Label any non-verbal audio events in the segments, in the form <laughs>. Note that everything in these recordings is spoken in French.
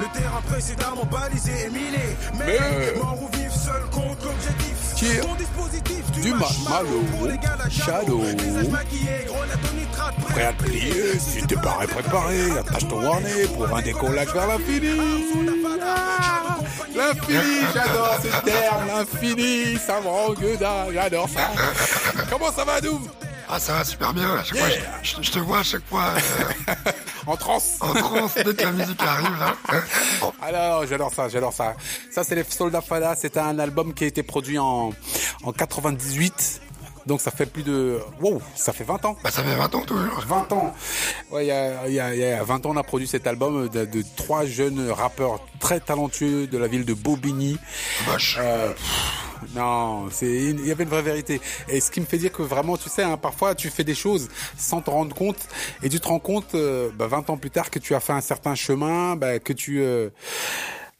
Le terrain précédemment balisé et miné. Mais, Mais- mort ou vif, seul compte l'objectif. Tire Ton dispositif du, du marshmallow marshmallow. pour les gars la Shadow. Visage maquillé, grenade au nitrate, Prêt à plier, si t'es pas préparé, attache ton harnais pour un décollage vers l'infini. Ah, L'infini, j'adore ce terme, l'infini, ça me rend j'adore ça. Comment ça va, Doom? Ah, ça va super bien. À chaque fois, Yeah. je, je- je te vois à chaque fois euh, <laughs> En transe en transe dès que la musique arrive. Là. Ah non, non, j'adore ça, j'adore ça. Ça, c'est les Soldats Fada. C'est un album qui a été produit en, en 98. Donc ça fait plus de... Wow, ça fait 20 ans. bah, ça fait 20 ans toujours. 20 ans. Ouais, il y a, y a- y a 20 ans, on a produit cet album de, de trois jeunes rappeurs très talentueux de la ville de Bobigny. Moche. Euh, non, c'est il y avait une vraie vérité. Et ce qui me fait dire que vraiment, tu sais, hein, parfois tu fais des choses sans te rendre compte, et tu te rends compte, euh, bah, 20 ans plus tard, que tu as fait un certain chemin, bah, que tu euh,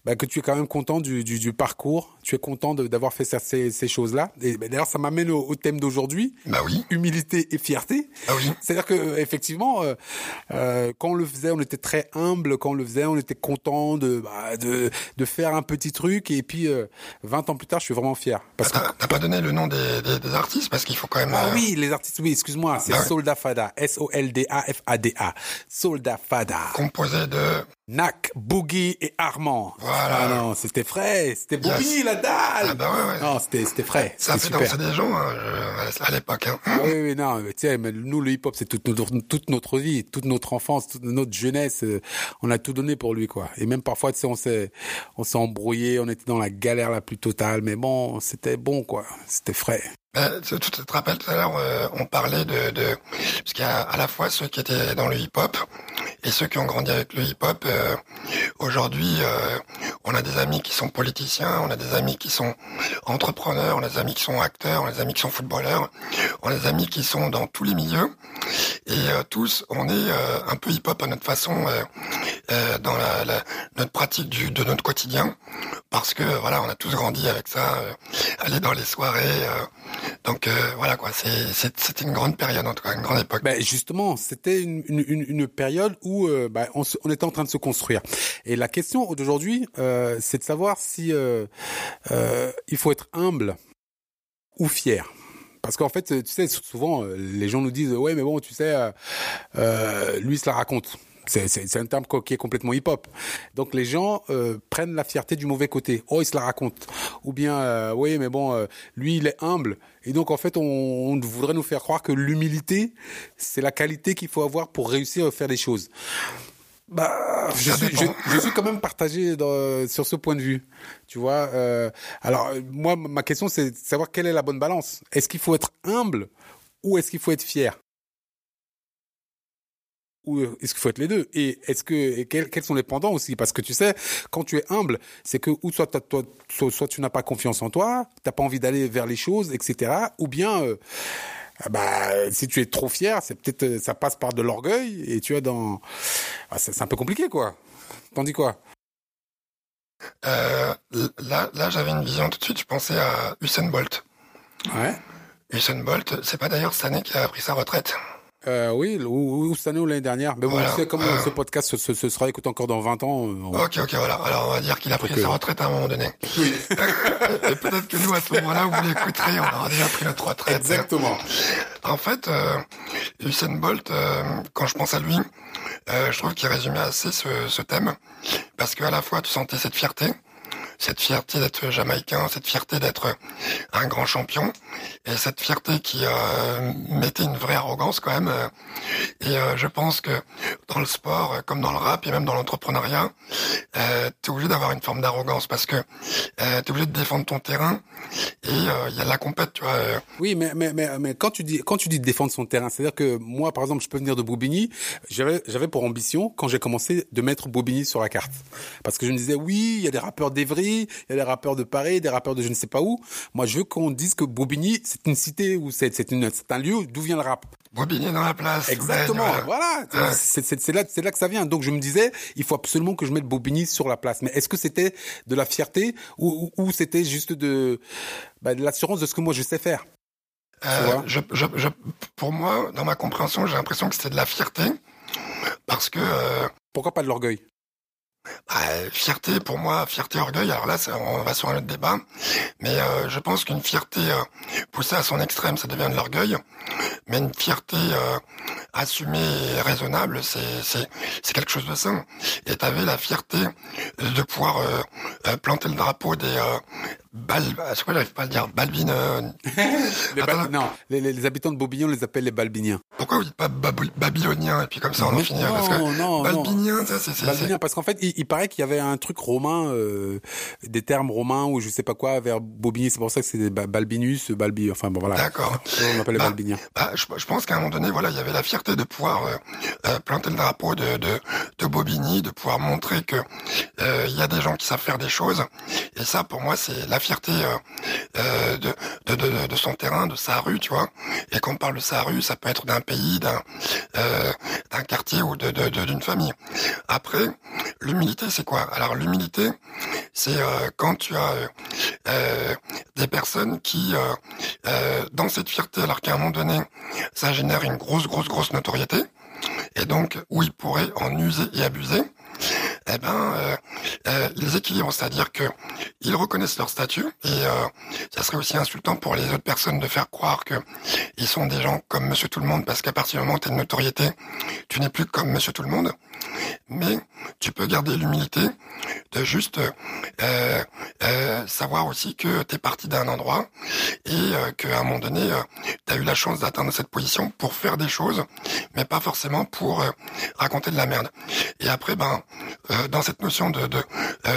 bah, que tu es quand même content du, du, du parcours, tu es content d'avoir fait ces, ces, ces choses-là. Et bah, d'ailleurs, ça m'amène au, au thème d'aujourd'hui Bah oui. humilité et fierté. Ah oui. C'est-à-dire que euh, effectivement, euh, euh, quand on le faisait, on était très humble. Quand on le faisait, on était content de bah, de, de faire un petit truc. Et puis, euh, 20 ans plus tard, je suis vraiment fier. Parce que T'as pas donné le nom des, des, des artistes? Parce qu'il faut quand même. ah euh, oui, les artistes, oui, excuse-moi, c'est Ah ouais. Solda Fada, S-O-L-D-A-F-A-D-a, Solda Fada, Composé de. Nak, Boogie et Armand. Voilà. Ah non, c'était frais, c'était Yes. la dalle. Ah bah ouais, ouais. Non, c'était c'était frais, Ça c'était fait super. danser des gens hein, à l'époque. Hein. Oui, oui, non, mais tu sais, mais nous, le hip-hop, c'est toute notre, toute notre vie, toute notre enfance, toute notre jeunesse. euh, On a tout donné pour lui, quoi. Et même parfois, tu sais, on s'est, on s'est embrouillé, on était dans la galère la plus totale, mais bon, c'était bon, quoi. C'était frais. Tu, tu te rappelles tout à l'heure, euh, on parlait de, de parce qu'il y a à la fois ceux qui étaient dans le hip-hop et ceux qui ont grandi avec le hip-hop. euh, Aujourd'hui, euh, on a des amis qui sont politiciens, on a des amis qui sont entrepreneurs, on a des amis qui sont acteurs, on a des amis qui sont footballeurs, on a des amis qui sont dans tous les milieux et euh, tous, on est euh, un peu hip-hop à notre façon euh, euh, dans la, la- notre pratique du, de notre quotidien parce que voilà, on a tous grandi avec ça, aller dans les soirées. donc voilà quoi, c'était une grande période en tout cas, une grande époque. Ben justement, c'était une, une, une, période euh, ben, on, on était en train de se construire. Et la question d'aujourd'hui, euh, c'est de savoir si euh, il faut être humble ou fier. Parce qu'en fait, tu sais, souvent, les gens nous disent, ouais, mais bon, tu sais, lui, se la raconte. C'est, un terme qui est complètement hip-hop. Donc les gens euh, prennent la fierté du mauvais côté. Oh, il se la raconte. Ou bien, euh, oui, mais bon, euh, lui, il est humble. Et donc, en fait, on, on voudrait nous faire croire que l'humilité, c'est la qualité qu'il faut avoir pour réussir à faire des choses. Bah, je suis, je, suis quand même partagé dans, sur ce point de vue. Tu vois. euh, alors, moi, ma question, c'est de savoir quelle est la bonne balance. Est-ce qu'il faut être humble ou est-ce qu'il faut être fier? Ou est-ce qu'il faut être les deux Et est-ce que et quels, quels sont les pendants aussi? Parce que tu sais, quand tu es humble, c'est que ou soit, toi, soit, soit tu n'as pas confiance en toi, t'as pas envie d'aller vers les choses, etc. Ou bien, euh, ah bah, si tu es trop fier, c'est peut-être euh, ça passe par de l'orgueil et tu es dans, ah, c'est c'est un peu compliqué quoi. T'en dis quoi? Euh, là, là, j'avais une vision tout de suite. Je pensais à Usain Bolt. Ouais. Usain Bolt, c'est pas d'ailleurs cette année qu'il a pris sa retraite. Euh, oui, ou, ou cette année ou l'année dernière. Mais bon, Voilà. tu sais, comme Euh. ce podcast se, se, se sera écouté encore dans 20 ans. euh, on- Ok, ok, voilà. Alors on va dire qu'il a pris sa retraite à un moment donné. <laughs> Et peut-être que nous, à ce moment-là, vous l'écouterez, on aura déjà pris notre retraite. Exactement. En fait, euh, Usain Bolt, euh, quand je pense à lui, euh, je trouve qu'il résumait assez ce, ce thème, parce qu'à la fois tu sentais cette fierté, cette fierté d'être jamaïcain, cette fierté d'être un grand champion, et cette fierté qui euh, mettait une vraie arrogance quand même. euh, et euh, je pense que dans le sport, euh, comme dans le rap et même dans l'entrepreneuriat, euh, t'es obligé d'avoir une forme d'arrogance parce que euh, t'es obligé de défendre ton terrain et euh, il y a la compète, tu vois. Oui, mais, mais, mais, mais quand tu dis, quand tu dis défendre son terrain, c'est-à-dire que moi, par exemple, je peux venir de Bobigny, j'avais, j'avais pour ambition, quand j'ai commencé, de mettre Bobigny sur la carte. Parce que je me disais, oui, il y a des rappeurs d'Evry, il y a des rappeurs de Paris, des rappeurs de je ne sais pas où. Moi, je veux qu'on dise que Bobigny, c'est une cité ou c'est, un lieu d'où vient le rap. Bobigny dans la place. Exactement. Ouais, Voilà. C'est, là, que ça vient. Donc, je me disais, il faut absolument que je mette Bobigny sur la place. Mais est-ce que c'était de la fierté ou, ou, ou c'était juste de, bah, de l'assurance de ce que moi je sais faire? Euh, vois? je, je, je, pour moi, dans ma compréhension, j'ai l'impression que c'était de la fierté parce que euh, Pourquoi pas de l'orgueil? Bah, fierté pour moi, fierté orgueil. Alors là, on va sur un autre débat, mais euh, je pense qu'une fierté euh, poussée à son extrême, ça devient de l'orgueil. Mais une fierté euh, assumée et raisonnable, c'est quelque chose de sain. Et t'avais la fierté de pouvoir planter le drapeau des Bal, c'est quoi j'arrive pas à le dire, Balbine. <laughs> les non, les, les, habitants de Bobignon les appellent les Balbiniens. Pourquoi vous dites pas babyloniens et puis comme ça on en finit Non, parce que non, Balbinien, ça c'est. Balbinien parce qu'en fait il, il, paraît qu'il y avait un truc romain, euh, des termes romains ou je sais pas quoi vers Bobigny, c'est pour ça que c'est Balbinus, Balbi, enfin bon voilà. D'accord. On appelle les bah, Balbiniens. Bah, je, je, pense qu'à un moment donné voilà il y avait la fierté de pouvoir euh, euh, planter le drapeau de, de, de Bobigny, de pouvoir montrer que euh, il y a des gens qui savent faire des choses et ça pour moi c'est la fierté euh, de, de, de, de, son terrain, de sa rue, tu vois. Et quand on parle de sa rue, ça peut être d'un pays, d'un euh, quartier ou d'une famille. Après, l'humilité, c'est quoi? Alors l'humilité, c'est euh, quand tu as euh, des personnes qui, dans cette fierté, alors qu'à un moment donné, ça génère une grosse, grosse, grosse notoriété, et donc où ils pourraient en user et abuser, eh ben, euh, euh, les équilibres, c'est-à-dire que ils reconnaissent leur statut et euh, ça serait aussi insultant pour les autres personnes de faire croire que ils sont des gens comme Monsieur Tout le Monde parce qu'à partir du moment où tu as une notoriété, tu n'es plus comme Monsieur Tout le Monde. Mais tu peux garder l'humilité de juste savoir aussi que tu es parti d'un endroit et qu'à un moment donné, tu as eu la chance d'atteindre cette position pour faire des choses, mais pas forcément pour raconter de la merde. Et après, ben, dans cette notion de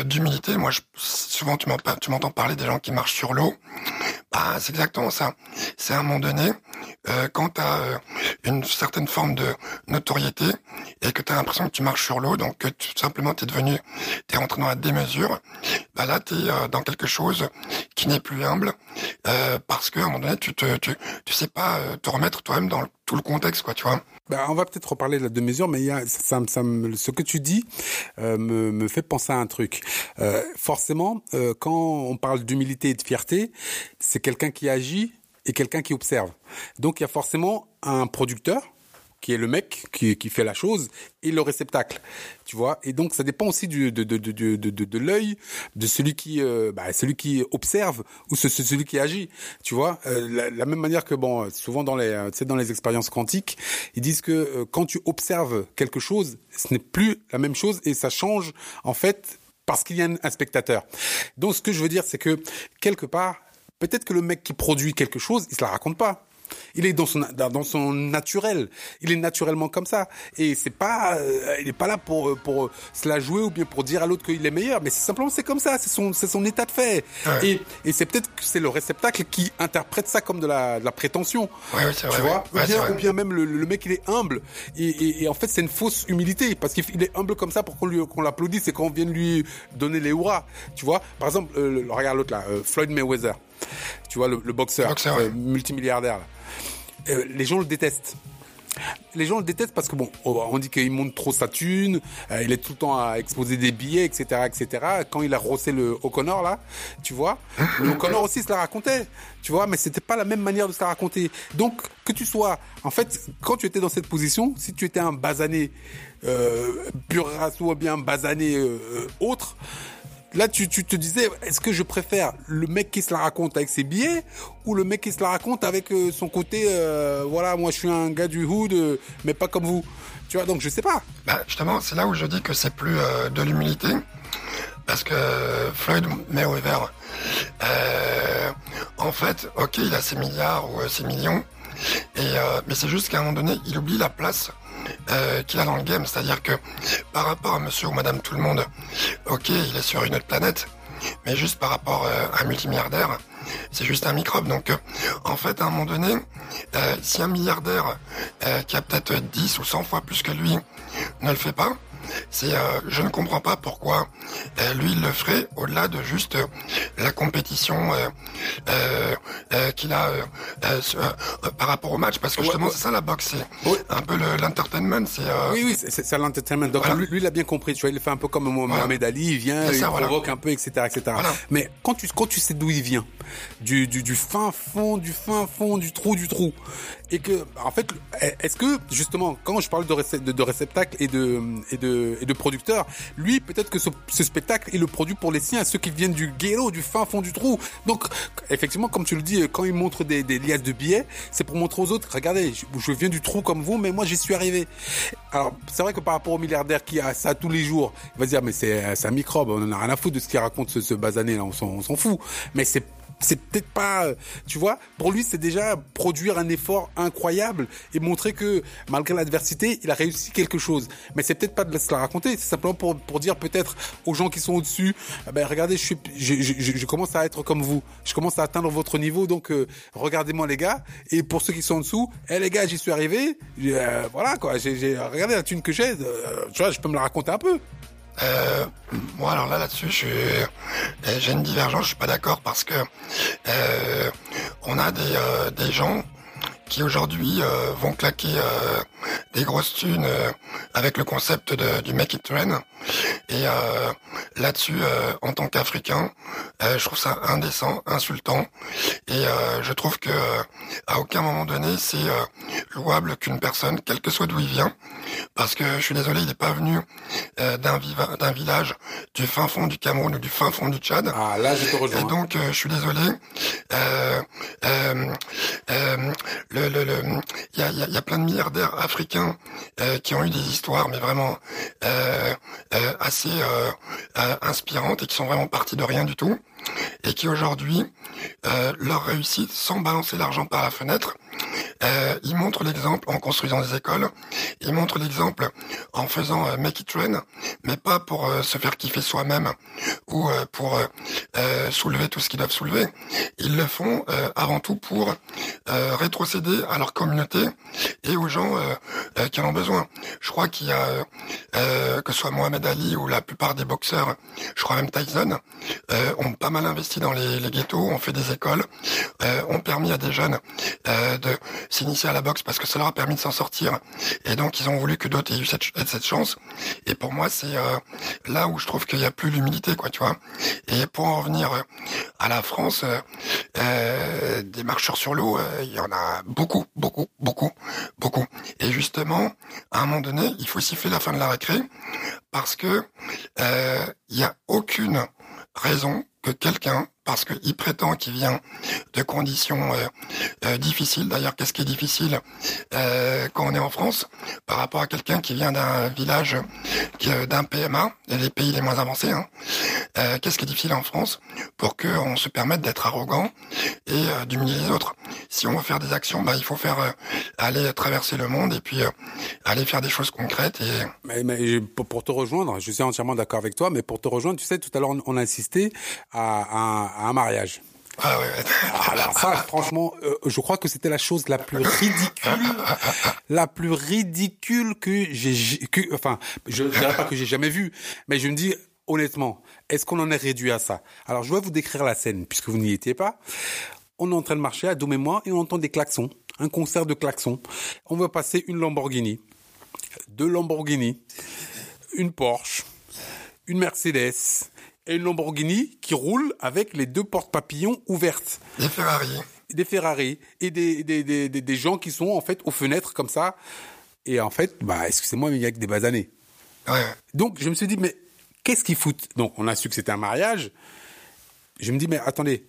d'humilité, moi, je, souvent tu m'entends parler des gens qui marchent sur l'eau. Bah, c'est exactement ça. C'est à un moment donné, euh, quand tu euh, une certaine forme de notoriété et que tu as l'impression que tu marches sur l'eau, donc que tout simplement tu es devenu, tu es dans la démesure, bah là tu euh, dans quelque chose qui n'est plus humble euh, parce qu'à un moment donné tu te tu, sais pas euh, te remettre toi-même dans tout le contexte quoi, tu vois. Ben, on va peut-être reparler de la demi-mesure, mais ça, ce que tu dis euh, me, me, fait penser à un truc. Euh, forcément, euh, quand on parle d'humilité et de fierté, c'est quelqu'un qui agit et quelqu'un qui observe. Donc il y a forcément un producteur qui est le mec qui, qui fait la chose et le réceptacle, tu vois. Et donc ça dépend aussi du, de, de, de, de, de, l'œil de celui qui, euh, bah, celui qui observe ou ce, celui qui agit, tu vois. Euh, la, la, même manière que bon, souvent dans les, tu sais, dans les expériences quantiques, ils disent que euh, quand tu observes quelque chose, ce n'est plus la même chose et ça change en fait parce qu'il y a un, un spectateur. Donc ce que je veux dire, c'est que quelque part, peut-être que le mec qui produit quelque chose, il se la raconte pas. Il est dans son dans son naturel. Il est naturellement comme ça. Et c'est pas, euh, il est pas là pour euh, pour se la jouer ou bien pour dire à l'autre qu'il est meilleur. Mais c'est simplement c'est comme ça. C'est son c'est son état de fait. Ouais. Et et c'est peut-être que c'est le réceptacle qui interprète ça comme de la de la prétention. Ouais, ouais, c'est vrai. Tu vois ou, bien, ou bien même le, le mec il est humble. Et, et, et en fait c'est une fausse humilité parce qu'il est humble comme ça pour qu'on lui qu'on l'applaudisse et qu'on vienne lui donner les hurrahs. Tu vois. Par exemple, euh, regarde l'autre là, euh, Floyd Mayweather. Tu vois le, le boxeur, boxeur euh, multimilliardaire. Là. Euh, les gens le détestent. Les gens le détestent parce que bon, on dit qu'il monte trop sa thune, euh, il est tout le temps à exposer des billets, etc., etc. Quand il a rossé le O'Connor là, tu vois, <laughs> le O'Connor aussi se la racontait, tu vois, mais c'était pas la même manière de se la raconter. Donc que tu sois, en fait, quand tu étais dans cette position, si tu étais un basané euh, pur race ou bien un basané euh, autre, là tu, te disais est-ce que je préfère le mec qui se la raconte avec ses billets ou le mec qui se la raconte avec euh, son côté euh, voilà moi je suis un gars du hood euh, mais pas comme vous. Tu vois donc je sais pas. Bah, justement c'est là où je dis que c'est plus de l'humilité. Parce que Floyd Mayweather en fait ok il a ses milliards ou ses millions mais c'est juste qu'à un moment donné il oublie la place euh, qu'il a dans le game. C'est-à-dire que par rapport à monsieur ou madame tout le monde, ok, il est sur une autre planète, mais juste par rapport euh, à un multimilliardaire, c'est juste un microbe. Donc, euh, en fait, à un moment donné, euh, si un milliardaire qui a peut-être 10 ou 100 fois plus que lui ne le fait pas, c'est euh, je ne comprends pas pourquoi euh, lui il le ferait au-delà de juste euh, la compétition qu'il a par rapport au match parce que justement ouais, ouais. c'est ça la boxe c'est Ouais. un peu l'entertainment c'est oui oui c'est c'est l'entertainment donc Voilà. lui, lui il a bien compris tu vois il fait un peu comme Mohamed Ali il vient il ça, voilà. provoque un peu etc etc Voilà. mais quand tu quand tu sais d'où il vient du, du du fin fond du fin fond du trou du trou et que en fait est-ce que justement quand je parle de, réce- de, de réceptacle et de et de de, et de producteur, lui, peut-être que ce, spectacle, il le produit pour les siens, ceux qui viennent du ghetto, du fin fond du trou. Donc, effectivement, comme tu le dis, quand il montre des, des liasses de billets, c'est pour montrer aux autres, regardez, je, viens du trou comme vous, mais moi, j'y suis arrivé. Alors, c'est vrai que par rapport au milliardaire qui a ça tous les jours, il va dire, mais c'est un microbe, on en a rien à foutre de ce qu'il raconte ce, ce basané là, on s'en fout. Mais c'est c'est peut-être pas, euh, tu vois, pour lui c'est déjà produire un effort incroyable et montrer que malgré l'adversité, il a réussi quelque chose. Mais c'est peut-être pas de se la raconter, c'est simplement pour, pour dire peut-être aux gens qui sont au-dessus, ah ben regardez, je, suis, je, je, je, commence à être comme vous, je commence à atteindre votre niveau, donc euh, regardez-moi les gars. Et pour ceux qui sont en dessous, eh les gars, j'y suis arrivé, euh, voilà quoi, j'ai regardez la thune que j'ai, euh, tu vois, je peux me la raconter un peu. Euh, moi, alors là, là-dessus, j'ai une divergence. Je suis pas d'accord parce que euh, on a des, euh, des gens qui aujourd'hui euh, vont claquer euh, des grosses thunes euh, avec le concept de, du make it rain. Et là-dessus, en tant qu'Africain, je trouve ça indécent, insultant. Et je trouve que à aucun moment donné, c'est louable qu'une personne, quel que soit d'où il vient, parce que je suis désolé, il n'est pas venu d'un d'un village du fin fond du Cameroun ou du fin fond du Tchad. Ah là, je te rejoins. Et donc, je suis désolé. le il y a, plein de milliardaires africains euh, qui ont eu des histoires, mais vraiment euh, euh, assez inspirantes et qui sont vraiment partis de rien du tout et qui aujourd'hui leur réussite sans balancer l'argent par la fenêtre. Euh, ils montrent l'exemple en construisant des écoles, ils montrent l'exemple en faisant euh, make it rain, mais pas pour euh, se faire kiffer soi-même ou euh, pour euh, soulever tout ce qu'ils doivent soulever. Ils le font avant tout pour rétrocéder à leur communauté et aux gens qui en ont besoin. Je crois qu'il y a que ce soit Mohamed Ali ou la plupart des boxeurs, je crois même Tyson, ont pas mal investi dans les, les ghettos, ont fait des écoles, euh, ont permis à des jeunes euh, de s'initier à la boxe parce que ça leur a permis de s'en sortir. Et donc ils ont voulu que d'autres aient eu cette, chance. Et pour moi, c'est euh, là où je trouve qu'il y a plus l'humilité, quoi, tu vois. Et pour en revenir euh, à la France, euh, euh, des marcheurs sur l'eau, il y en a beaucoup, beaucoup, beaucoup, beaucoup. Et justement, à un moment donné, il faut siffler la fin de la récré parce que il y a aucune raison que quelqu'un, parce qu'il prétend qu'il vient de conditions euh, euh, difficiles, d'ailleurs qu'est-ce qui est difficile euh, quand on est en France, par rapport à quelqu'un qui vient d'un village, d'un PMA, les pays les moins avancés, hein, qu'est-ce qui est difficile en France pour qu'on se permette d'être arrogant et d'humilier les autres? Si on veut faire des actions, bah, il faut faire aller traverser le monde et puis aller faire des choses concrètes. Et... Mais, mais pour te rejoindre, je suis entièrement d'accord avec toi, mais pour te rejoindre, tu sais, tout à l'heure on a insisté à, à, à un mariage. Ah ouais. Alors ça, franchement, euh, je crois que c'était la chose la plus ridicule, la plus ridicule que j'ai, que, enfin, je dirais pas que j'ai jamais vu, mais je me dis honnêtement, est-ce qu'on en est réduit à ça? Alors, je vais vous décrire la scène puisque vous n'y étiez pas. On est en train de marcher à dos et moi et on entend des klaxons, un concert de klaxons. On va passer une Lamborghini, deux Lamborghini, une Porsche, une Mercedes et une Lamborghini qui roule avec les deux portes papillons ouvertes. Des Ferrari. Des Ferrari et des, des, des, des, des gens qui sont en fait aux fenêtres comme ça. Et en fait, bah, excusez-moi, mais il y a que des basanés. Ouais. Donc je me suis dit, mais qu'est-ce qu'ils foutent? Donc on a su que c'était un mariage. Je me dis, mais attendez,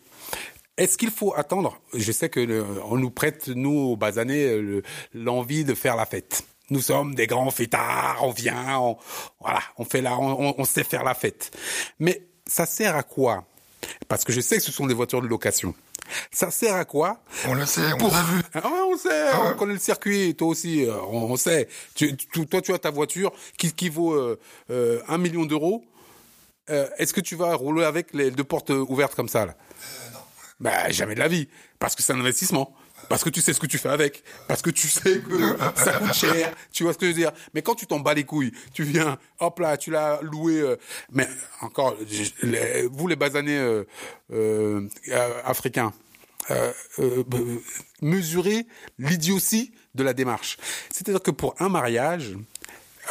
est-ce qu'il faut attendre? Je sais que le, on nous prête, nous, aux basanés, l'envie de faire la fête. Nous sommes des grands fêtards, on vient, on, voilà, on fait la, on, on sait faire la fête. Mais ça sert à quoi? Parce que je sais que ce sont des voitures de location. Ça sert à quoi? On le sait, on l'a vu. <laughs> Ah ouais, on sait, ah ouais. on connaît le circuit, toi aussi, on, on sait. Tu, tu, toi, tu as ta voiture qui, qui vaut euh, euh, un million d'euros. Euh, Est-ce que tu vas rouler avec les deux portes ouvertes comme ça là? Euh, Non. Bah jamais de la vie, parce que c'est un investissement. Parce que tu sais ce que tu fais avec. Parce que tu sais que ça coûte cher. Tu vois ce que je veux dire? Mais quand tu t'en bats les couilles, tu viens, hop là, tu l'as loué. Euh, mais encore, vous les basanés euh, euh, africains, euh, mesurez l'idiotie de la démarche. C'est-à-dire que pour un mariage,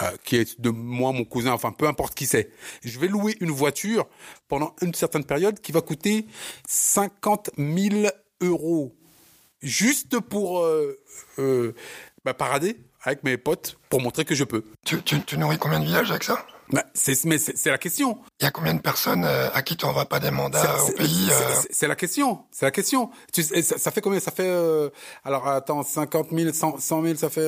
euh, qui est de moi, mon cousin, enfin peu importe qui c'est, je vais louer une voiture pendant une certaine période qui va coûter 50 000 euros juste pour euh, euh, bah, parader avec mes potes pour montrer que je peux. Tu, tu, tu nourris combien de villages avec ça? Bah, c'est, mais c'est, c'est la question. Il y a combien de personnes euh, à qui tu envoies pas des mandats au pays c'est- euh, la question. C'est la question. Tu ça, ça fait combien? Ça fait euh, alors attends 50 000, 100, 100 000, ça fait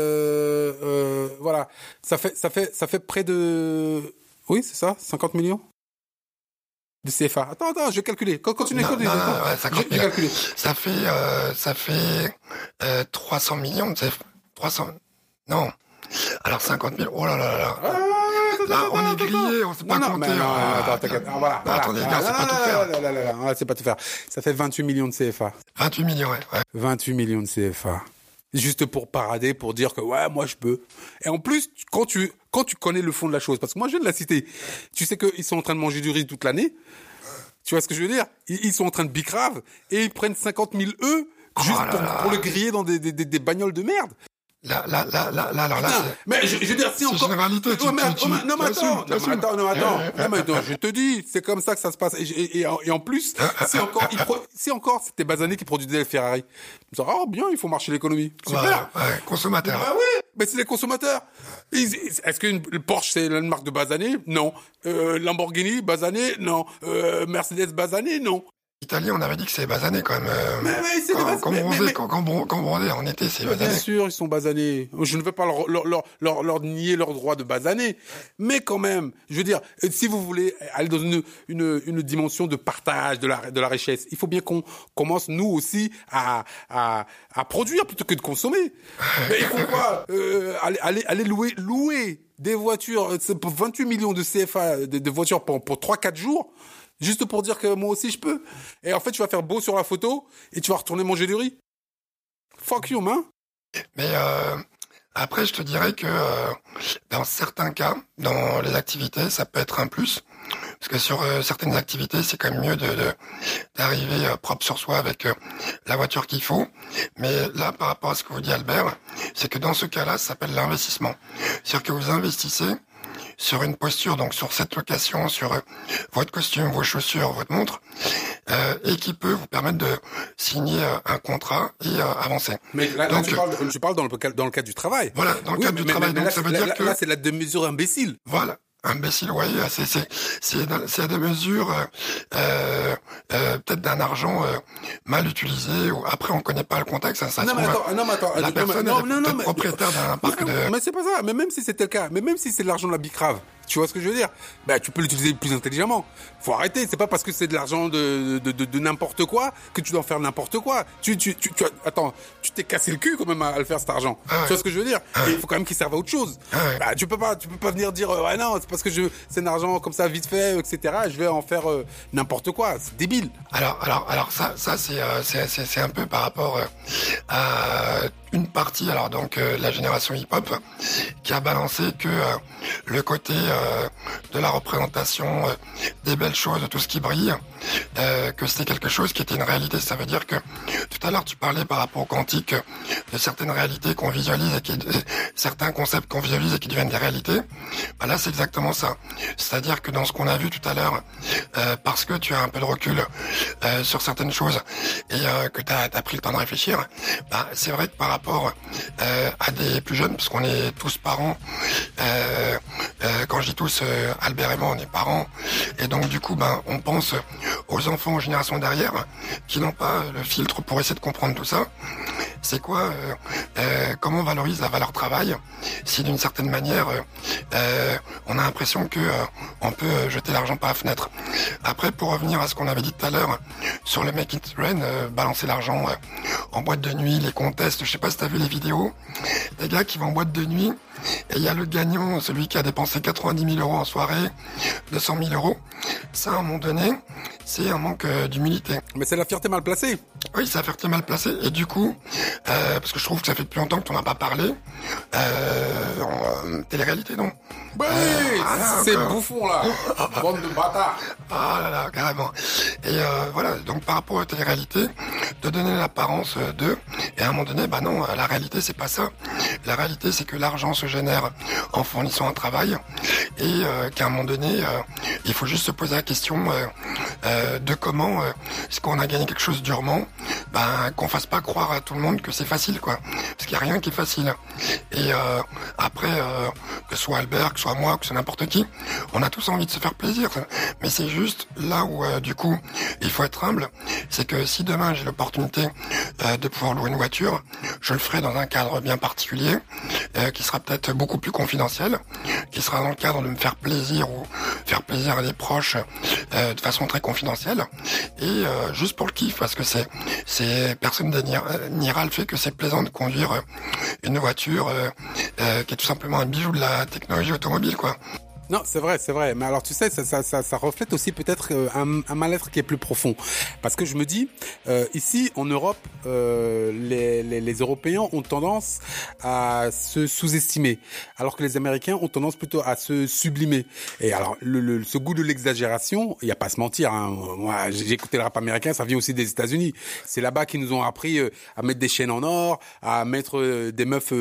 voilà. Ça fait ça fait ça fait près de oui c'est ça 50 millions? De CFA. Attends attends je vais calculer. Con- Continue Non, continue. non, attends. non, ouais, 50 Je- je vais 000. calculer. Ça fait, euh, ça fait euh, 300 millions, tu sais, 300... Non. Alors 50 000, oh là là là là. Ah, Là, on est grillé, on sait pas compter. non, non, Ah, attends, t'inquiète. Ah, voilà, bah, voilà. attendez, c'est Ah, pas tout faire. là, là, là, là, là, c'est pas tout faire. Ça fait 28 millions de CFA. 28 millions, ouais. ouais. 28 millions de CFA. Juste pour parader, pour dire que ouais, moi je peux. Et en plus, quand tu quand tu connais le fond de la chose, parce que moi je viens de la citer, tu sais qu'ils sont en train de manger du riz toute l'année. Tu vois ce que je veux dire? Ils, sont en train de bicrave et ils prennent 50 000 eux juste Oh là pour, là. pour le griller dans des, des, des, des bagnoles de merde. Là, là, là, là, là, alors là, c'est... mais je, je veux dire, si encore. généralité, Ouais, mais, tu- non, mais attends, non, mais attends, non, mais attends, non, mais attends, je te dis, c'est comme ça que ça se passe. Et, et- et en, et en plus, <laughs> c'est encore, il pro- c'est encore, c'était Bazané qui produisait les Ferrari. Je me oh, bien, il faut marcher l'économie. Super. Voilà, ouais, consommateur. Ah oui, mais c'est les consommateurs. Ils- ils- Est-ce qu'une le Porsche c'est la marque de Bazané Non. Euh, Lamborghini Bazané Non. Euh, Mercedes Bazané Non. Italie, on avait dit que c'est basané quand même. euh, Mais, mais c'est quand, quand bronzé, mais- quand, quand, bron- quand bronzé en été, c'est Bien basané. sûr, ils sont basanés. Je ne veux pas leur, leur, leur, leur, nier leur droit de basaner. Mais quand même, je veux dire, euh, si vous voulez aller dans une, une, une dimension de partage de la, de la richesse, il faut bien qu'on commence, nous aussi, à, à, à produire plutôt que de consommer. Mais il faut quoi euh, aller, aller, aller louer, louer des voitures, euh, c'est pour 28 millions de CFA, de, de voitures pour, pour 3-4 jours Juste pour dire que moi aussi je peux. Et en fait, tu vas faire beau sur la photo et tu vas retourner manger du riz. Fuck you, man. Mais euh, après, je te dirais que euh, dans certains cas, dans les activités, ça peut être un plus. Parce que sur euh, certaines activités, c'est quand même mieux de d'arriver propre sur soi avec la voiture qu'il faut. Mais là, par rapport à ce que vous dit Albert, c'est que dans ce cas-là, ça s'appelle l'investissement. C'est-à-dire que vous investissez sur une posture, donc sur cette location, sur euh, votre costume, vos chaussures, votre montre, euh, et qui peut vous permettre de signer euh, un contrat et euh, avancer. Mais là, tu, parles, tu parles dans le, cadre- dans le cadre du travail. Voilà, dans le Oui, cadre du mais- travail. mais donc là, ça veut là, dire que là, c'est la demi-mesure imbécile. voilà, imbécile, ouais, c'est c'est des mesures euh, euh, euh, peut-être d'un argent euh, mal utilisé. Ou après, on connaît pas le contexte. hein, ça Non mais, trouve, attends, non, mais attends, la personne non, est non, non, mais- propriétaire d'un parc Non, de. Mais c'est pas ça. Mais même si c'était le cas, mais même si c'est l'argent de la bicrave, tu vois ce que je veux dire? Ben, tu peux l'utiliser plus intelligemment. Faut arrêter. C'est pas parce que c'est de l'argent de, de, de, de n'importe quoi que tu dois en faire n'importe quoi. Tu, tu, tu, tu attends, tu t'es cassé le cul quand même à, à le faire cet argent. Ah ouais. Tu vois ce que je veux dire? Et il faut quand même qu'il serve à autre chose. Ah ouais. Bah, tu peux pas, tu peux pas venir dire euh, ouais non, c'est parce que je, c'est un argent comme ça vite fait, etc. Je vais en faire euh, n'importe quoi. C'est débile. Alors, alors, alors ça, ça c'est euh, c'est c'est c'est un peu par rapport euh, à une partie, alors donc euh, la génération hip-hop, qui a balancé que euh, le côté euh, de la représentation euh, des belles choses, de tout ce qui brille, euh, que c'était quelque chose qui était une réalité. Ça veut dire que tout à l'heure tu parlais par rapport au quantique de certaines réalités qu'on visualise et qui, euh, certains concepts qu'on visualise et qui deviennent des réalités. Bah là, c'est exactement ça. C'est-à-dire que dans ce qu'on a vu tout à l'heure, parce que tu as un peu de recul sur certaines choses et que tu as, pris le temps de réfléchir, bah, c'est vrai que par rapport euh, à des plus jeunes, parce qu'on est tous parents, euh, euh, quand je dis tous, Albert et moi, on est parents, et donc du coup, ben, on pense aux enfants, aux générations derrière, qui n'ont pas le filtre pour essayer de comprendre tout ça. C'est quoi Comment on valorise la valeur travail Si d'une certaine manière, on a l'impression que on peut jeter l'argent par la fenêtre. Après, pour revenir à ce qu'on avait dit tout à l'heure sur le Make It Rain, balancer l'argent en boîte de nuit, les contests, je sais pas si t'as vu les vidéos, des gars qui vont en boîte de nuit et il y a le gagnant, celui qui a dépensé 90 000 euros en soirée, 200 000 euros. Ça, à un moment donné, c'est un manque euh, d'humilité. Mais c'est la fierté mal placée. Oui, ça a fait mal placé. Et du coup, euh, parce que je trouve que ça fait depuis longtemps que tu n'en as pas parlé, euh, en euh, télé-réalité, non? Bah Euh, oui, voilà, c'est bouffon là. <laughs> Bande de bâtards. Ah là là, carrément. Et euh, voilà, donc par rapport à la réalité, de donner l'apparence d'eux, et à un moment donné, bah non, la réalité c'est pas ça. La réalité c'est que l'argent se génère en fournissant un travail, et euh, qu'à un moment donné, euh, il faut juste se poser la question euh, de comment euh, est-ce qu'on a gagné quelque chose durement, ben qu'on fasse pas croire à tout le monde que c'est facile, quoi. Parce qu'il y a rien qui est facile. Et euh, après, que ce soit Albert, que ce soit moi, que ce soit n'importe qui, on a tous envie de se faire plaisir. Mais c'est juste là où, du coup, il faut être humble. C'est que si demain j'ai l'opportunité de pouvoir louer une voiture, je le ferai dans un cadre bien particulier, qui sera peut-être beaucoup plus confidentiel, qui sera dans le cadre de me faire plaisir ou faire plaisir à des proches de façon très confidentielle, et euh, juste pour le kiff, parce que c'est c'est personne ne niera le fait que c'est plaisant de conduire euh, une voiture euh, qui est tout simplement un bijou de la technologie automobile, quoi. Non, c'est vrai, c'est vrai. Mais alors, tu sais, ça, ça, ça, ça reflète aussi peut-être euh, un, mal-être qui est plus profond. Parce que je me dis, euh, ici, en Europe, euh, les, les, les Européens ont tendance à se sous-estimer, alors que les Américains ont tendance plutôt à se sublimer. Et alors, le, le, ce goût de l'exagération, il y a pas à se mentir. Hein. Moi, j'ai écouté le rap américain, ça vient aussi des États-Unis. C'est là-bas qu'ils nous ont appris euh, à mettre des chaînes en or, à mettre euh, des meufs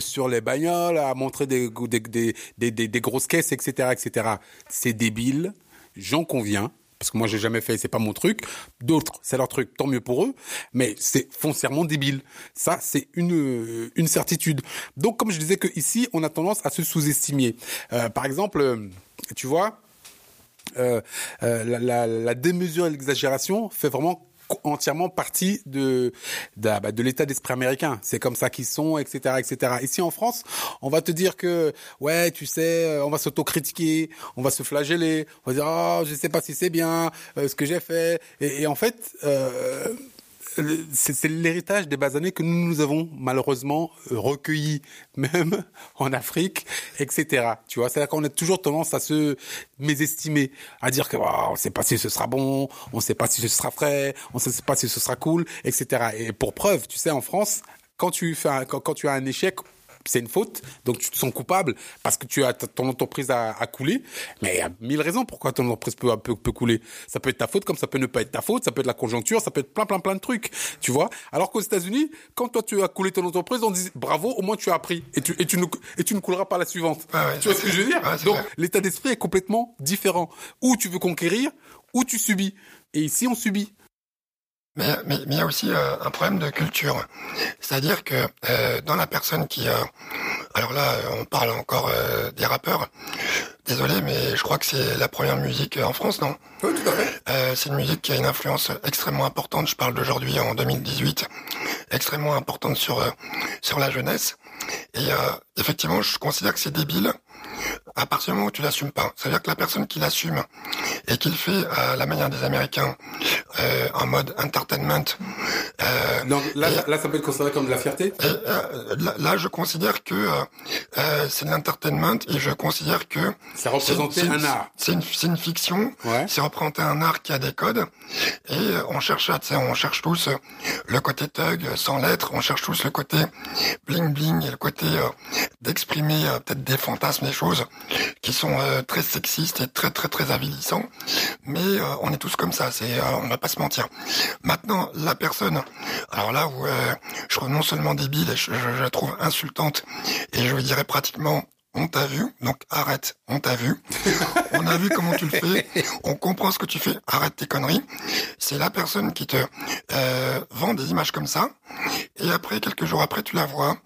sur les bagnoles, à montrer des, des, des, des, des grosses caisses, etc etc.. C'est débile, j'en conviens, parce que moi j'ai jamais fait, c'est pas mon truc. D'autres, c'est leur truc, tant mieux pour eux, mais c'est foncièrement débile. Ça, c'est une une certitude. Donc, comme je disais que ici, on a tendance à se sous-estimer. Euh, par exemple, tu vois, euh, euh, la, la, la démesure et l'exagération fait vraiment entièrement partie de de, bah, de l'état d'esprit américain. C'est comme ça qu'ils sont, etc., etc. Ici en France, on va te dire que ouais, tu sais, on va s'autocritiquer, on va se flageller, on va dire oh, je sais pas si c'est bien euh, ce que j'ai fait. Et, et, en fait. Euh, c'est l'héritage des bas années que nous, nous avons malheureusement recueilli, <laughs> même en Afrique, etc. Tu vois, c'est-à-dire qu'on a toujours tendance à se mésestimer, à dire que oh, on sait pas si ce sera bon, on ne sait pas si ce sera frais, on ne sait pas si ce sera cool, etc. Et pour preuve, tu sais, en France, quand tu fais un, quand tu as un échec c'est une faute, donc tu te sens coupable parce que tu as ton entreprise à, à couler. Mais il y a mille raisons pourquoi ton entreprise peut, peut, peut, couler. Ça peut être ta faute, comme ça peut ne pas être ta faute, ça peut être la conjoncture, ça peut être plein, plein, plein de trucs, tu vois. Alors qu'aux États-Unis, quand toi tu as coulé ton entreprise, on dit bravo, au moins tu as appris et tu et tu ne et tu ne couleras pas la suivante. Ah ouais, tu vois ce que je veux dire ah, Donc l'état d'esprit est complètement différent. Ou tu veux conquérir, ou tu subis. Et ici on subit. Mais, mais, mais, il y a aussi euh, un problème de culture. C'est-à-dire que euh, dans la personne qui... Euh, alors là, on parle encore euh, des rappeurs. Désolé, mais je crois que c'est la première musique en France, non? Oui, tout à fait. Euh, c'est une musique qui a une influence extrêmement importante. Je parle d'aujourd'hui, en 2018. Extrêmement importante sur, sur la jeunesse. Et effectivement, je considère que c'est débile à partir du moment où tu l'assumes pas. C'est-à-dire que la personne qui l'assume et qui le fait à la manière des Américains, euh, en mode entertainment. Euh, Donc là, et, là, ça peut être considéré comme de la fierté. Et, euh, là, là, je considère que euh, c'est de l'entertainment et je considère que ça représente un art. C'est une, une, fiction. Ouais. C'est représenter un art qui a des codes et on cherche, sais, on cherche tous le côté thug sans lettres. On cherche tous le côté bling bling et le côté d'exprimer peut-être des fantasmes, des choses qui sont euh, très sexistes et très très très avilissants. Mais euh, on est tous comme ça, c'est euh, on va pas se mentir. Maintenant, la personne, alors là où je trouve non seulement débile, je, je, je trouve insultante et je dirais pratiquement on t'a vu, donc arrête, on t'a vu. on a vu comment tu le fais, on comprend ce que tu fais, arrête tes conneries. C'est la personne qui te euh, vend des images comme ça, et après, quelques jours après, tu la vois,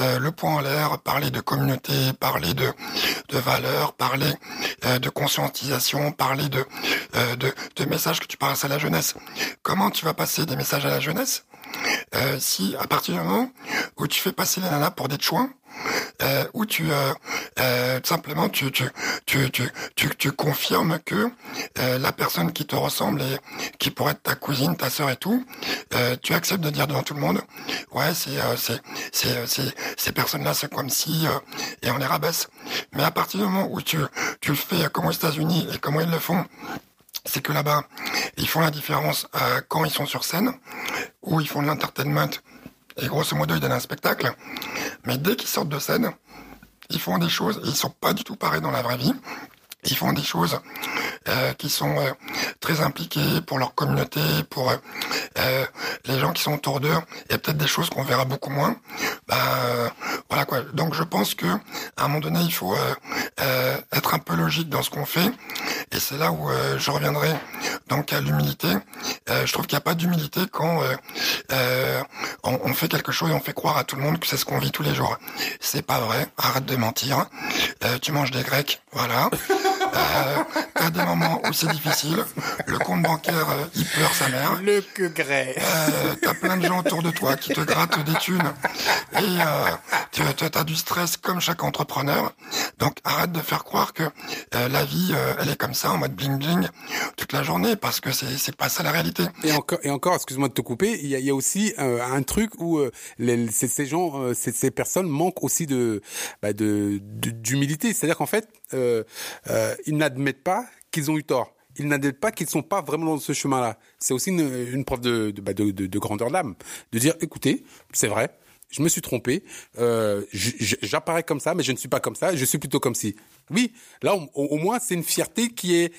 euh, le point en l'air, parler de communauté, parler de, de valeurs, parler euh, de conscientisation, parler de, de, messages que tu passes à la jeunesse. Comment tu vas passer des messages à la jeunesse? Si à partir du moment où tu fais passer les nanas pour des chouins, euh, où tu euh, euh, simplement tu tu, tu tu tu confirmes que euh, la personne qui te ressemble et qui pourrait être ta cousine, ta sœur et tout, tu acceptes de dire devant tout le monde, ouais c'est c'est c'est ces personnes-là c'est comme si et on les rabaisse. Mais à partir du moment où tu tu le fais comme aux États-Unis et comment ils le font c'est que là-bas, ils font la différence quand ils sont sur scène, où ils font de l'entertainment, et grosso modo, ils donnent un spectacle. Mais dès qu'ils sortent de scène, ils font des choses, et ils sont pas du tout pareils dans la vraie vie. Ils font des choses euh, qui sont euh, très impliquées pour leur communauté, pour euh, les gens qui sont autour d'eux. A peut-être des choses qu'on verra beaucoup moins. Bah, voilà quoi. Donc je pense que à un moment donné, il faut être un peu logique dans ce qu'on fait. Et c'est là où je reviendrai donc à l'humilité euh, je trouve qu'il n'y a pas d'humilité quand euh, euh, on, on, fait quelque chose et on fait croire à tout le monde que c'est ce qu'on vit tous les jours. C'est pas vrai. Arrête de mentir. Euh, tu manges des grecs, voilà. <laughs> Euh, t'as des moments où c'est difficile. Le compte bancaire, euh, il pleure sa mère. Le que grès. Euh, t'as plein de gens autour de toi qui te grattent des thunes. Et euh, tu as du stress comme chaque entrepreneur. Donc arrête de faire croire que euh, la vie, euh, elle est comme ça, en mode bling bling, toute la journée, parce que c'est c'est pas ça la réalité. Et encore, et encore, excuse-moi de te couper, il y a, il y a aussi euh, un truc où euh, les, ces, ces gens, euh, ces, ces personnes manquent aussi de bah, de de- d'humilité. C'est-à-dire qu'en fait, euh, euh, ils n'admettent pas qu'ils ont eu tort. Ils n'admettent pas qu'ils ne sont pas vraiment dans ce chemin-là. C'est aussi une, preuve bah, de, de, de grandeur d'âme. De dire, écoutez, c'est vrai, je me suis trompé, euh, j'apparais comme ça, mais je ne suis pas comme ça, je suis plutôt comme si. Oui, là, au, moins, c'est une fierté qui est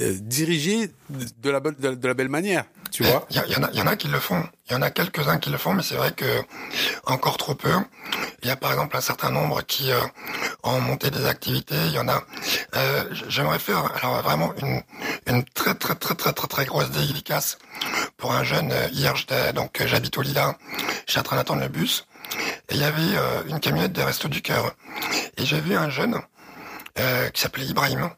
euh, dirigée de la, de, de la belle manière, tu vois. Il y, en a, y en a qui le font. Il y en a quelques-uns qui le font, mais c'est vrai que encore trop peu. Il y a par exemple un certain nombre qui euh, ont monté des activités. Il y en a. Euh, J'aimerais faire alors vraiment une, une très très très très très très grosse dédicace pour un jeune. euh, Hier, donc j'habite au Lila. J'étais en train d'attendre le bus il y avait euh, une camionnette des Restos du Cœur et j'ai vu un jeune euh, qui s'appelait Ibrahim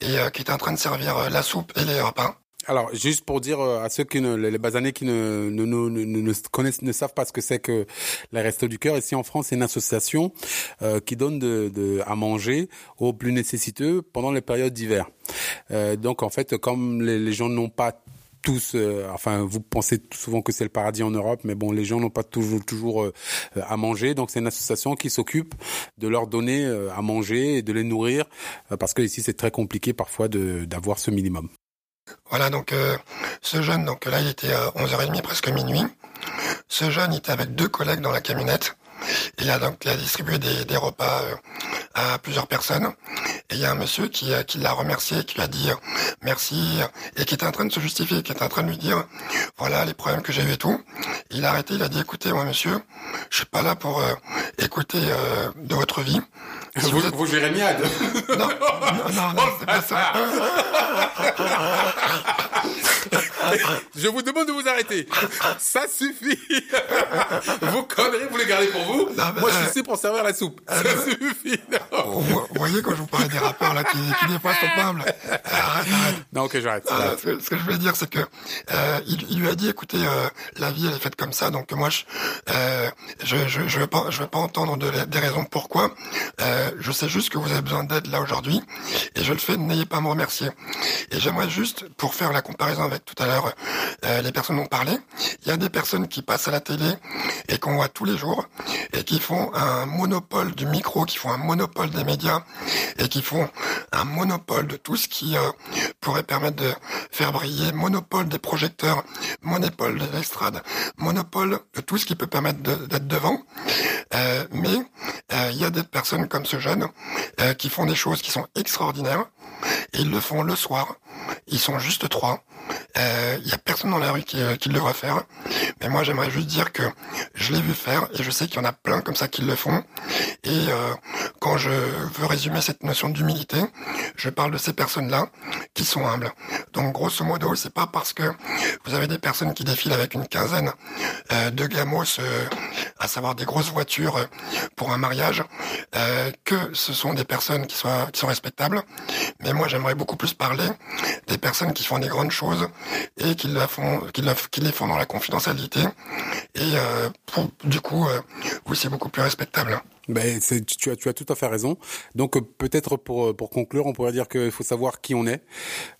et euh, qui était en train de servir euh, la soupe et les repas. Alors, juste pour dire euh, à ceux qui ne, les basanés qui ne, ne, ne, ne, connaissent, ne savent pas ce que c'est que les Restos du Cœur, ici en France, c'est une association euh, qui donne de, de, à manger aux plus nécessiteux pendant les périodes d'hiver. Euh, donc, en fait, comme les, les gens n'ont pas tous, euh, enfin, vous pensez souvent que c'est le paradis en Europe, mais bon, les gens n'ont pas toujours euh, à manger, donc c'est une association qui s'occupe de leur donner euh, à manger et de les nourrir, parce que ici c'est très compliqué parfois d'avoir ce minimum. Voilà, donc ce jeune, donc là il était à 11h30, presque minuit. Ce jeune était avec deux collègues dans la camionnette. Il a donc il a distribué des, des repas à plusieurs personnes. Et il y a un monsieur qui, euh, qui l'a remercié, qui lui a dit merci, et qui était en train de se justifier, qui était en train de lui dire voilà les problèmes que j'ai eu et tout. Il a arrêté, il a dit écoutez moi monsieur, je suis pas là pour euh, écouter euh, de votre vie. Si Vous, vous êtes- vous Jérémiade Non, non, non, non, c'est pas ça. <laughs> Je vous demande de vous arrêter. Ça suffit. Vos conneries, vous les gardez pour vous. Non, Moi, je suis ici pour servir la soupe. Ça suffit. Vous voyez quand je vous parlais des rappeurs là qui, qui des fois sont pas humbles. Arrête, arrête. Non, ok, j'arrête. J'arrête. ce, que, ce que je voulais dire, c'est que euh, il, il lui a dit, écoutez, euh, la vie elle est faite comme ça, donc moi je euh, je je, je veux pas je veux pas entendre de, des raisons pourquoi. Euh, je sais juste que vous avez besoin d'aide là aujourd'hui, et je le fais. N'ayez pas à me remercier. Et j'aimerais juste, pour faire la comparaison avec tout à l'heure, euh, les personnes ont parlé. Il y a des personnes qui passent à la télé et qu'on voit tous les jours et qui font un monopole du micro, qui font un monopole des médias et qui font un monopole de tout ce qui euh, pourrait permettre de faire briller, monopole des projecteurs, monopole de l'estrade, monopole de tout ce qui peut permettre d'être devant. Euh, mais euh, il y a des personnes comme ce jeune qui font des choses qui sont extraordinaires et ils le font le soir. Ils sont juste trois. Euh, Il y a personne dans la rue qui, euh, qui le devrait faire. Mais moi, j'aimerais juste dire que je l'ai vu faire et je sais qu'il y en a plein comme ça qui le font. Et euh, quand je veux résumer cette notion d'humilité, je parle de ces personnes-là qui sont humbles. Donc, grosso modo, c'est pas parce que vous avez des personnes qui défilent avec une quinzaine euh, de gamos, euh, à savoir des grosses voitures euh, pour un mariage, euh, que ce sont des personnes qui, qui sont respectables. Mais moi, j'aimerais beaucoup plus parler des personnes qui font des grandes choses et qui, la font, qui, la- qui les font dans la confidentialité. Et euh, pour- du coup, euh, oui, c'est beaucoup plus respectable. Ben, tu as, tu as tout à fait raison. Donc, euh, peut-être pour, euh, pour conclure, on pourrait dire qu'il faut savoir qui on est,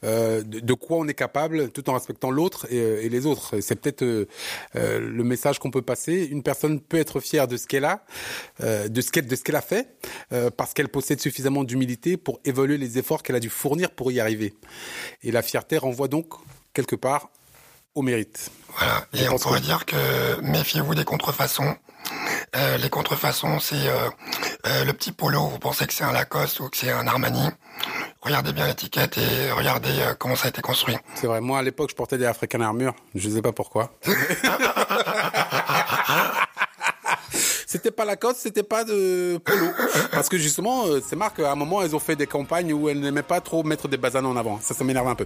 euh, de, de quoi on est capable, tout en respectant l'autre et, euh, et les autres. C'est peut-être euh, le message qu'on peut passer. Une personne peut être fière de ce qu'elle a, euh, de ce qu'elle de ce qu'elle a fait, euh, parce qu'elle possède suffisamment d'humilité pour évaluer les efforts qu'elle a dû fournir pour y arriver. Et la fierté renvoie donc quelque part au mérite. Voilà. Et on pourrait dire que méfiez-vous des contrefaçons. Euh, les contrefaçons, c'est euh, euh, le petit polo, vous pensez que c'est un Lacoste ou que c'est un Armani? Regardez bien l'étiquette et regardez euh, comment ça a été construit. C'est vrai. Moi, à l'époque, je portais des African Armure. Je sais pas pourquoi. <laughs> c'était pas Lacoste, c'était pas de Polo. Parce que justement, euh, ces marques, à un moment, elles ont fait des campagnes où elles n'aimaient pas trop mettre des basanes en avant. Ça, ça m'énerve un peu.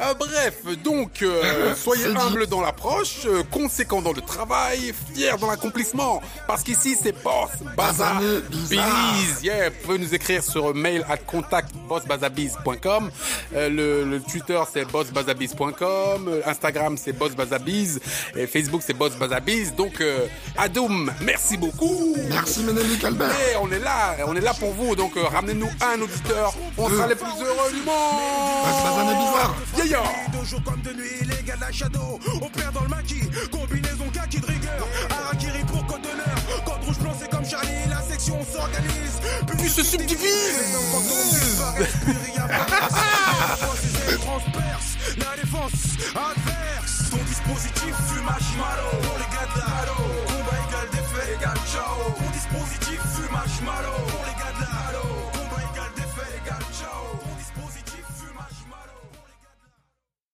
Euh, bref, donc, euh, <laughs> soyez humble dans l'approche, euh, conséquent dans le travail, fier dans l'accomplissement. Parce qu'ici, c'est Boss Baza. Biz. Yeah, vous pouvez nous écrire sur mail à contact bossbazabiz.com. Euh, le, le Twitter, c'est bossbazabiz.com. Instagram, c'est bossbazabiz. Et Facebook, c'est bossbazabiz. Donc, euh, Adoum, merci beaucoup. Merci Ménélique Albert. Et on est là, on est là pour vous. Donc, euh, ramenez-nous un auditeur. On sera les plus heureux du monde. Basané bizarre. Yeah, yeah. De jour comme de nuit, les gars de la shadow. On perd dans le maquis, combinaison kaki de rigueur. Harakiri pour code d'honneur. Code rouge blanc, c'est comme Charlie, la section s'organise. Puis se subdivise. <laughs> transperce la défense adverse. Ton dispositif fumage malo pour les gars de la halo. Combat égal défait égal ciao. Ton dispositif fumage malo pour les gars de la.